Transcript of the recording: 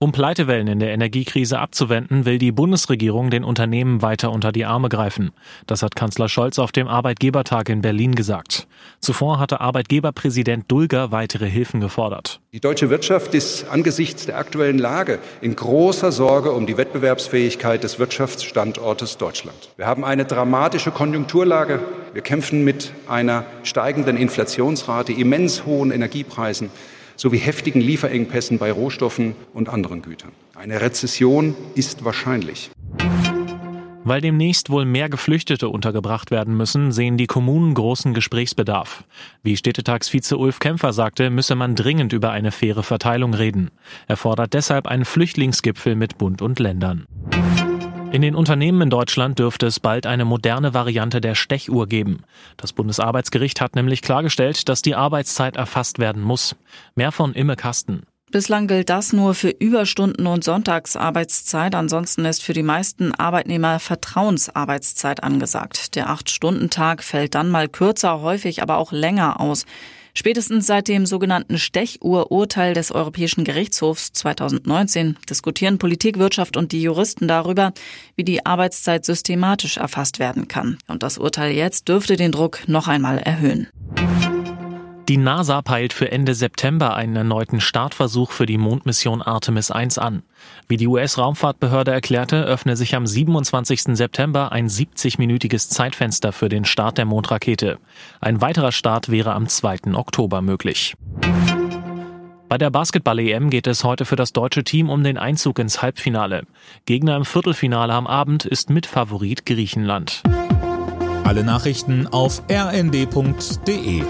Um Pleitewellen in der Energiekrise abzuwenden, will die Bundesregierung den Unternehmen weiter unter die Arme greifen. Das hat Kanzler Scholz auf dem Arbeitgebertag in Berlin gesagt. Zuvor hatte Arbeitgeberpräsident Dulger weitere Hilfen gefordert. Die deutsche Wirtschaft ist angesichts der aktuellen Lage in großer Sorge um die Wettbewerbsfähigkeit des Wirtschaftsstandortes Deutschland. Wir haben eine dramatische Konjunkturlage. Wir kämpfen mit einer steigenden Inflationsrate, immens hohen Energiepreisen sowie heftigen Lieferengpässen bei Rohstoffen und anderen Gütern. Eine Rezession ist wahrscheinlich. Weil demnächst wohl mehr Geflüchtete untergebracht werden müssen, sehen die Kommunen großen Gesprächsbedarf. Wie Städtetagsvize Ulf Kämpfer sagte, müsse man dringend über eine faire Verteilung reden. Er fordert deshalb einen Flüchtlingsgipfel mit Bund und Ländern. In den Unternehmen in Deutschland dürfte es bald eine moderne Variante der Stechuhr geben. Das Bundesarbeitsgericht hat nämlich klargestellt, dass die Arbeitszeit erfasst werden muss. Mehr von Imme Kasten. Bislang gilt das nur für Überstunden und Sonntagsarbeitszeit. Ansonsten ist für die meisten Arbeitnehmer Vertrauensarbeitszeit angesagt. Der Acht-Stunden-Tag fällt dann mal kürzer, häufig aber auch länger aus. Spätestens seit dem sogenannten Stechuhr-Urteil des Europäischen Gerichtshofs 2019 diskutieren Politik, Wirtschaft und die Juristen darüber, wie die Arbeitszeit systematisch erfasst werden kann. Und das Urteil jetzt dürfte den Druck noch einmal erhöhen. Die NASA peilt für Ende September einen erneuten Startversuch für die Mondmission Artemis 1 an. Wie die US-Raumfahrtbehörde erklärte, öffne sich am 27. September ein 70-minütiges Zeitfenster für den Start der Mondrakete. Ein weiterer Start wäre am 2. Oktober möglich. Bei der Basketball-EM geht es heute für das deutsche Team um den Einzug ins Halbfinale. Gegner im Viertelfinale am Abend ist Mitfavorit Griechenland. Alle Nachrichten auf rnd.de